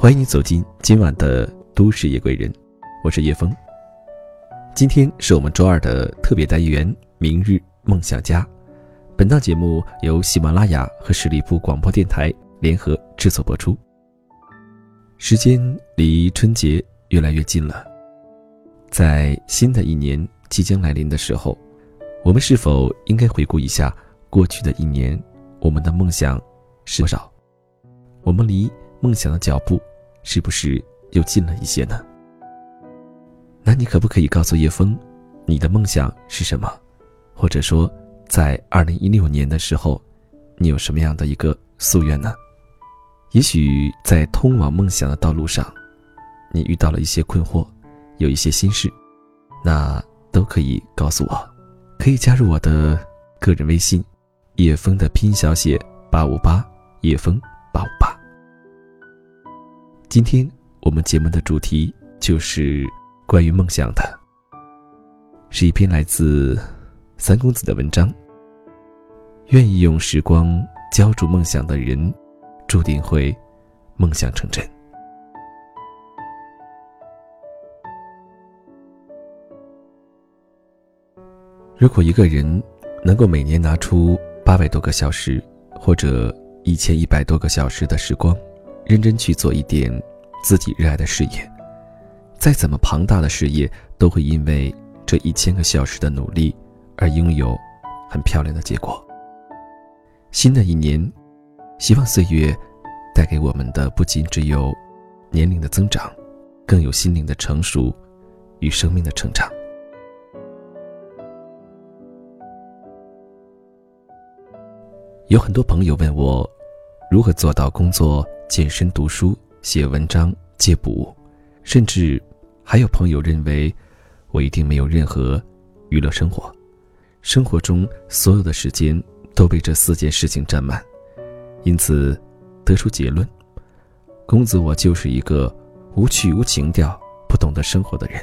欢迎你走进今晚的都市夜归人，我是叶枫。今天是我们周二的特别单元“明日梦想家”。本档节目由喜马拉雅和十里铺广播电台联合制作播出。时间离春节越来越近了，在新的一年即将来临的时候，我们是否应该回顾一下过去的一年，我们的梦想是多少？我们离梦想的脚步。是不是又近了一些呢？那你可不可以告诉叶枫，你的梦想是什么？或者说，在二零一六年的时候，你有什么样的一个夙愿呢？也许在通往梦想的道路上，你遇到了一些困惑，有一些心事，那都可以告诉我，可以加入我的个人微信，叶枫的拼音小写八五八，叶枫。今天我们节目的主题就是关于梦想的，是一篇来自三公子的文章。愿意用时光浇筑梦想的人，注定会梦想成真。如果一个人能够每年拿出八百多个小时，或者一千一百多个小时的时光，认真去做一点自己热爱的事业，再怎么庞大的事业，都会因为这一千个小时的努力而拥有很漂亮的结果。新的一年，希望岁月带给我们的不仅只有年龄的增长，更有心灵的成熟与生命的成长。有很多朋友问我，如何做到工作？健身、读书、写文章、戒补，甚至还有朋友认为我一定没有任何娱乐生活，生活中所有的时间都被这四件事情占满，因此得出结论：公子我就是一个无趣、无情调、不懂得生活的人。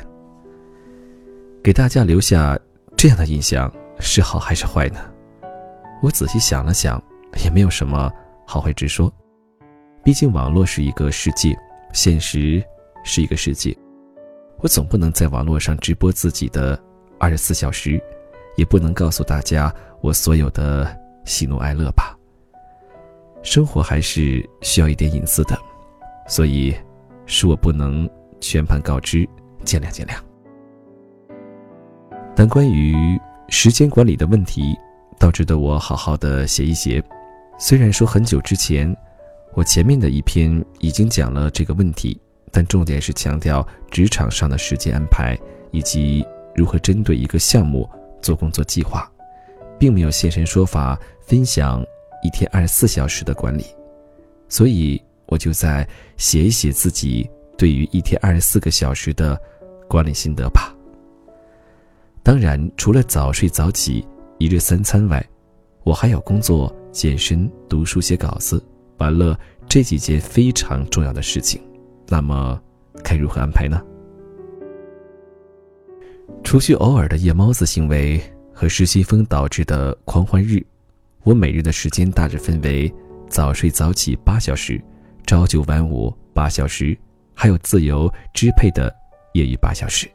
给大家留下这样的印象是好还是坏呢？我仔细想了想，也没有什么好坏之说。毕竟网络是一个世界，现实是一个世界。我总不能在网络上直播自己的二十四小时，也不能告诉大家我所有的喜怒哀乐吧。生活还是需要一点隐私的，所以是我不能全盘告知，见谅见谅。但关于时间管理的问题，倒值得我好好的写一写。虽然说很久之前。我前面的一篇已经讲了这个问题，但重点是强调职场上的时间安排以及如何针对一个项目做工作计划，并没有现身说法分享一天二十四小时的管理，所以我就在写一写自己对于一天二十四个小时的管理心得吧。当然，除了早睡早起、一日三餐外，我还有工作、健身、读书、写稿子。完了这几件非常重要的事情，那么该如何安排呢？除去偶尔的夜猫子行为和失心疯导致的狂欢日，我每日的时间大致分为早睡早起八小时，朝九晚五八小时，还有自由支配的业余八小时。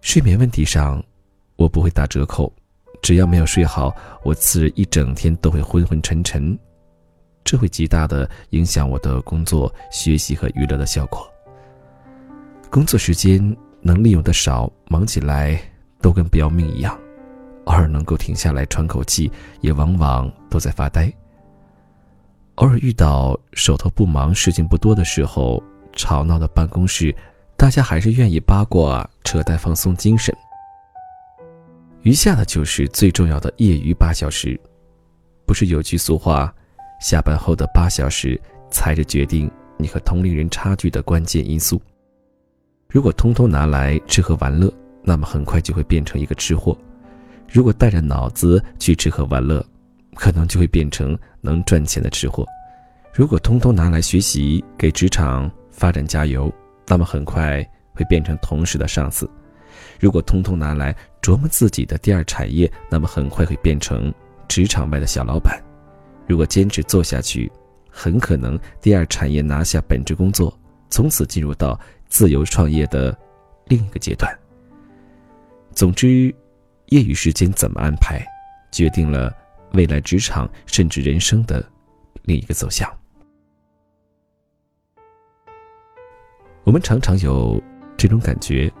睡眠问题上，我不会打折扣，只要没有睡好，我次日一整天都会昏昏沉沉。这会极大的影响我的工作、学习和娱乐的效果。工作时间能利用的少，忙起来都跟不要命一样；偶尔能够停下来喘口气，也往往都在发呆。偶尔遇到手头不忙、事情不多的时候，吵闹的办公室，大家还是愿意八卦、扯淡、放松精神。余下的就是最重要的业余八小时。不是有句俗话？下班后的八小时才是决定你和同龄人差距的关键因素。如果通通拿来吃喝玩乐，那么很快就会变成一个吃货；如果带着脑子去吃喝玩乐，可能就会变成能赚钱的吃货；如果通通拿来学习，给职场发展加油，那么很快会变成同事的上司；如果通通拿来琢磨自己的第二产业，那么很快会变成职场外的小老板。如果坚持做下去，很可能第二产业拿下本职工作，从此进入到自由创业的另一个阶段。总之，业余时间怎么安排，决定了未来职场甚至人生的另一个走向。我们常常有这种感觉，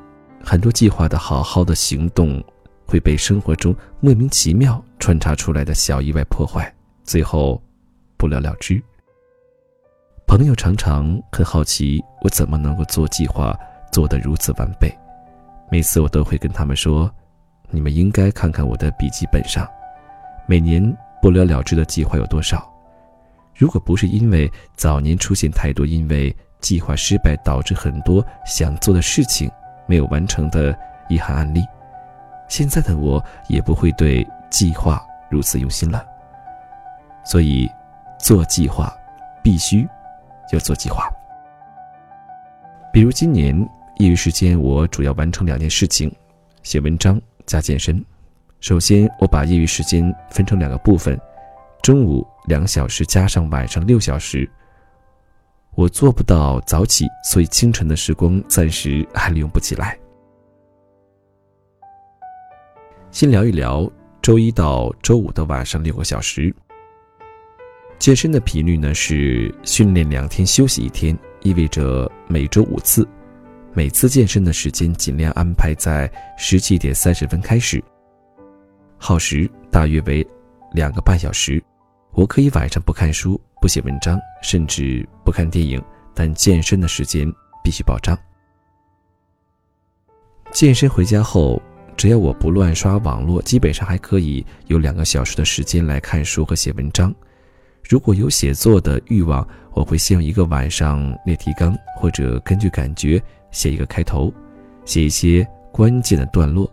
很多计划的好好的行动，会被生活中莫名其妙穿插出来的小意外破坏，最后不了了之。朋友常常很好奇，我怎么能够做计划做得如此完备。每次我都会跟他们说：“你们应该看看我的笔记本上，每年不了了之的计划有多少。如果不是因为早年出现太多因为……”计划失败导致很多想做的事情没有完成的遗憾案例，现在的我也不会对计划如此用心了。所以，做计划必须要做计划。比如今年业余时间，我主要完成两件事情：写文章加健身。首先，我把业余时间分成两个部分，中午两小时加上晚上六小时。我做不到早起，所以清晨的时光暂时还利用不起来。先聊一聊周一到周五的晚上六个小时。健身的频率呢是训练两天休息一天，意味着每周五次，每次健身的时间尽量安排在十七点三十分开始，耗时大约为两个半小时。我可以晚上不看书。不写文章，甚至不看电影，但健身的时间必须保障。健身回家后，只要我不乱刷网络，基本上还可以有两个小时的时间来看书和写文章。如果有写作的欲望，我会先用一个晚上列提纲，或者根据感觉写一个开头，写一些关键的段落。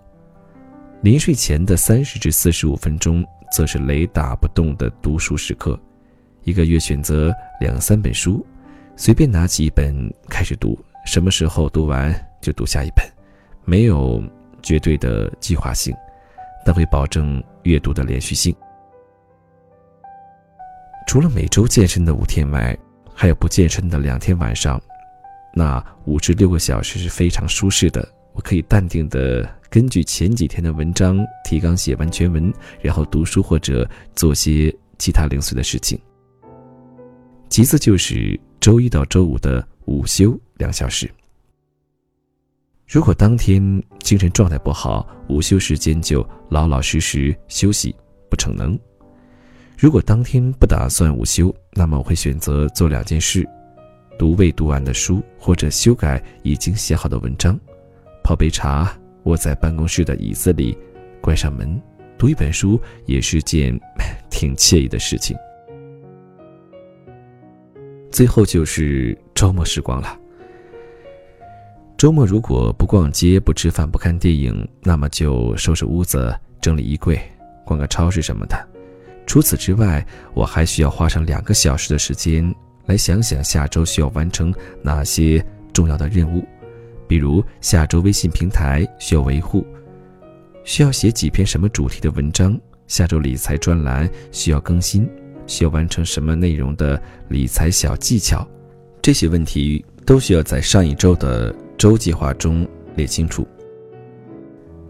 临睡前的三十至四十五分钟，则是雷打不动的读书时刻。一个月选择两三本书，随便拿起一本开始读，什么时候读完就读下一本，没有绝对的计划性，但会保证阅读的连续性。除了每周健身的五天外，还有不健身的两天晚上，那五至六个小时是非常舒适的。我可以淡定的根据前几天的文章提纲写完全文，然后读书或者做些其他零碎的事情。其次就是周一到周五的午休两小时。如果当天精神状态不好，午休时间就老老实实休息，不逞能。如果当天不打算午休，那么我会选择做两件事：读未读完的书，或者修改已经写好的文章；泡杯茶，窝在办公室的椅子里，关上门，读一本书，也是件 挺惬意的事情。最后就是周末时光了。周末如果不逛街、不吃饭、不看电影，那么就收拾屋子、整理衣柜、逛个超市什么的。除此之外，我还需要花上两个小时的时间来想想下周需要完成哪些重要的任务，比如下周微信平台需要维护，需要写几篇什么主题的文章，下周理财专栏需要更新。需要完成什么内容的理财小技巧，这些问题都需要在上一周的周计划中列清楚。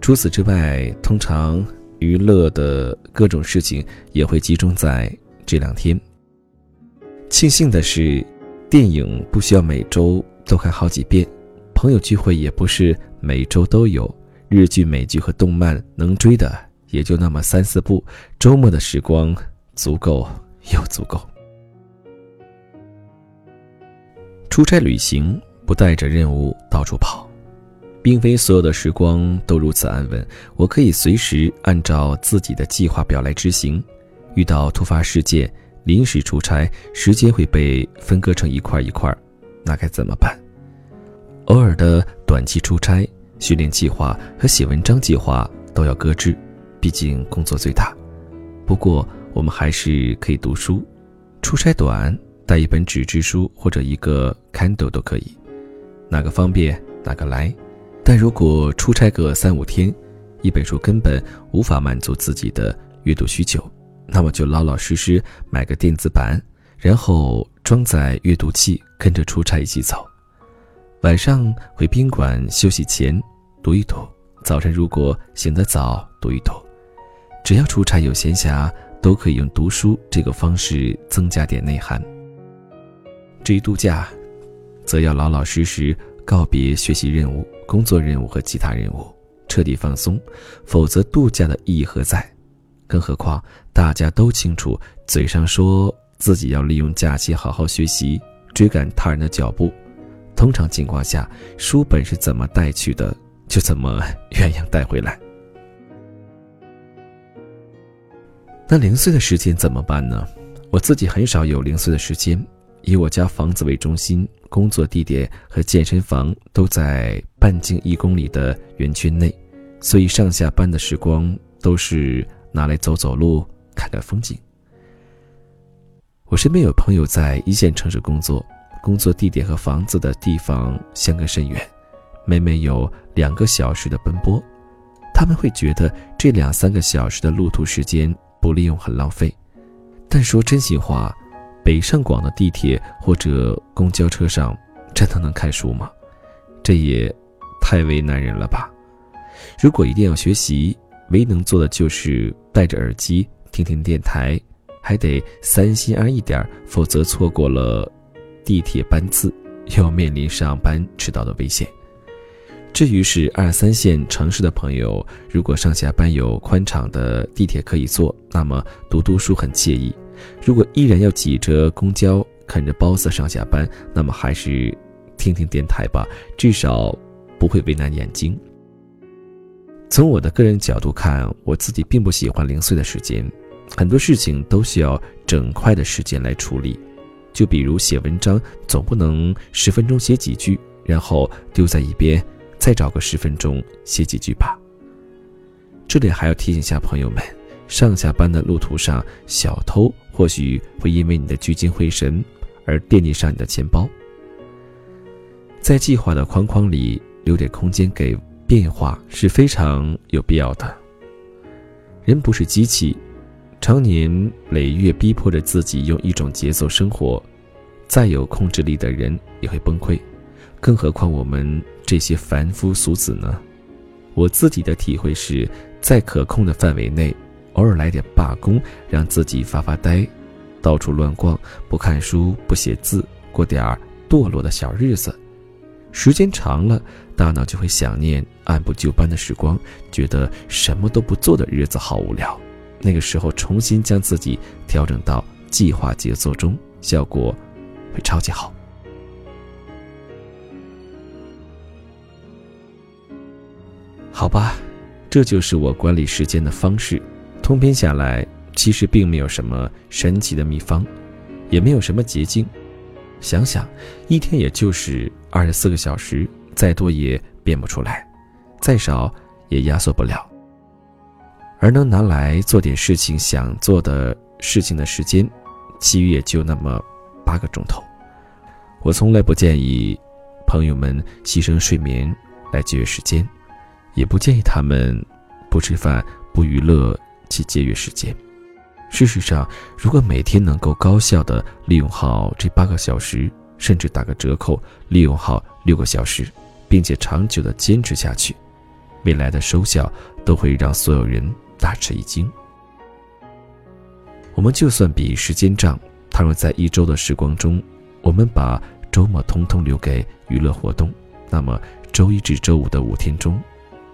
除此之外，通常娱乐的各种事情也会集中在这两天。庆幸的是，电影不需要每周都看好几遍，朋友聚会也不是每周都有，日剧、美剧和动漫能追的也就那么三四部，周末的时光足够。又足够。出差旅行不带着任务到处跑，并非所有的时光都如此安稳。我可以随时按照自己的计划表来执行。遇到突发事件、临时出差，时间会被分割成一块一块，那该怎么办？偶尔的短期出差、训练计划和写文章计划都要搁置，毕竟工作最大。不过。我们还是可以读书，出差短带一本纸质书或者一个 Kindle 都可以，哪个方便哪个来。但如果出差个三五天，一本书根本无法满足自己的阅读需求，那么就老老实实买个电子版，然后装载阅读器，跟着出差一起走。晚上回宾馆休息前读一读，早晨如果醒得早读一读。只要出差有闲暇，都可以用读书这个方式增加点内涵。至于度假，则要老老实实告别学习任务、工作任务和其他任务，彻底放松，否则度假的意义何在？更何况大家都清楚，嘴上说自己要利用假期好好学习，追赶他人的脚步，通常情况下，书本是怎么带去的，就怎么 原样带回来。那零碎的时间怎么办呢？我自己很少有零碎的时间，以我家房子为中心，工作地点和健身房都在半径一公里的圆圈内，所以上下班的时光都是拿来走走路、看看风景。我身边有朋友在一线城市工作，工作地点和房子的地方相隔甚远，每每有两个小时的奔波，他们会觉得这两三个小时的路途时间。不利用很浪费，但说真心话，北上广的地铁或者公交车上，真的能看书吗？这也太为难人了吧！如果一定要学习，唯一能做的就是戴着耳机听听电台，还得三心二意点否则错过了地铁班次，又要面临上班迟到的危险。至于是二三线城市的朋友，如果上下班有宽敞的地铁可以坐，那么读读书很惬意；如果依然要挤着公交啃着包子上下班，那么还是听听电台吧，至少不会为难眼睛。从我的个人角度看，我自己并不喜欢零碎的时间，很多事情都需要整块的时间来处理。就比如写文章，总不能十分钟写几句，然后丢在一边。再找个十分钟写几句吧。这里还要提醒下朋友们：上下班的路途上，小偷或许会因为你的聚精会神而惦记上你的钱包。在计划的框框里留点空间给变化是非常有必要的。人不是机器，常年累月逼迫着自己用一种节奏生活，再有控制力的人也会崩溃。更何况我们这些凡夫俗子呢？我自己的体会是，在可控的范围内，偶尔来点罢工，让自己发发呆，到处乱逛，不看书，不写字，过点堕落的小日子。时间长了，大脑就会想念按部就班的时光，觉得什么都不做的日子好无聊。那个时候，重新将自己调整到计划节奏中，效果会超级好。好吧，这就是我管理时间的方式。通篇下来，其实并没有什么神奇的秘方，也没有什么捷径。想想，一天也就是二十四个小时，再多也变不出来，再少也压缩不了。而能拿来做点事情、想做的事情的时间，其余也就那么八个钟头。我从来不建议朋友们牺牲睡眠来节约时间。也不建议他们不吃饭、不娱乐去节约时间。事实上，如果每天能够高效的利用好这八个小时，甚至打个折扣，利用好六个小时，并且长久的坚持下去，未来的收效都会让所有人大吃一惊。我们就算比时间账，倘若在一周的时光中，我们把周末通通留给娱乐活动，那么周一至周五的五天中，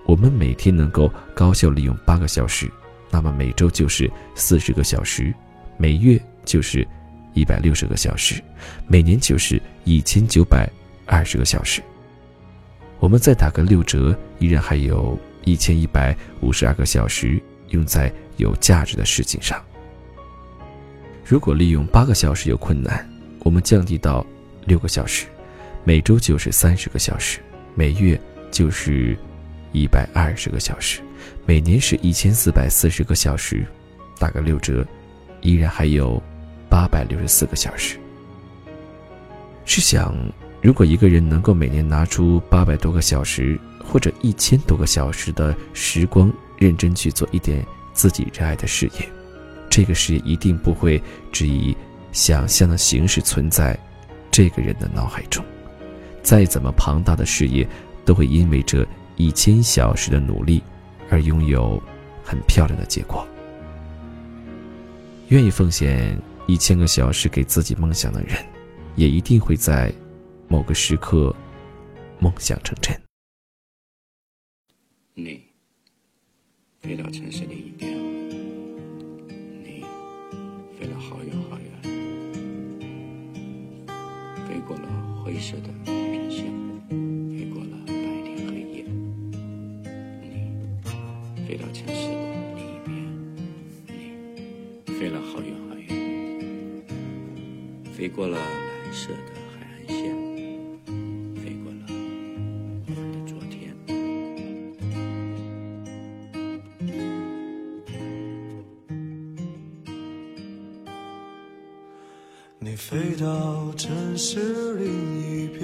我们每天能够高效利用八个小时，那么每周就是四十个小时，每月就是一百六十个小时，每年就是一千九百二十个小时。我们再打个六折，依然还有一千一百五十二个小时用在有价值的事情上。如果利用八个小时有困难，我们降低到六个小时，每周就是三十个小时，每月就是。一百二十个小时，每年是一千四百四十个小时，打个六折，依然还有八百六十四个小时。试想，如果一个人能够每年拿出八百多个小时或者一千多个小时的时光，认真去做一点自己热爱的事业，这个事业一定不会只以想象的形式存在这个人的脑海中。再怎么庞大的事业，都会因为这一千小时的努力而拥有很漂亮的结果。愿意奉献一千个小时给自己梦想的人，也一定会在某个时刻梦想成真。你飞到城市另一边，你飞了好远好远，飞过了灰色的平线，过了蓝色的海岸线，飞过了我们的昨天。你飞到城市另一边，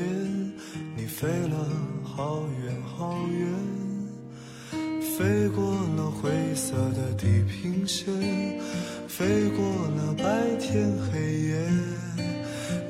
你飞了好远好远，飞过了灰色的地平线，飞过了白天黑夜。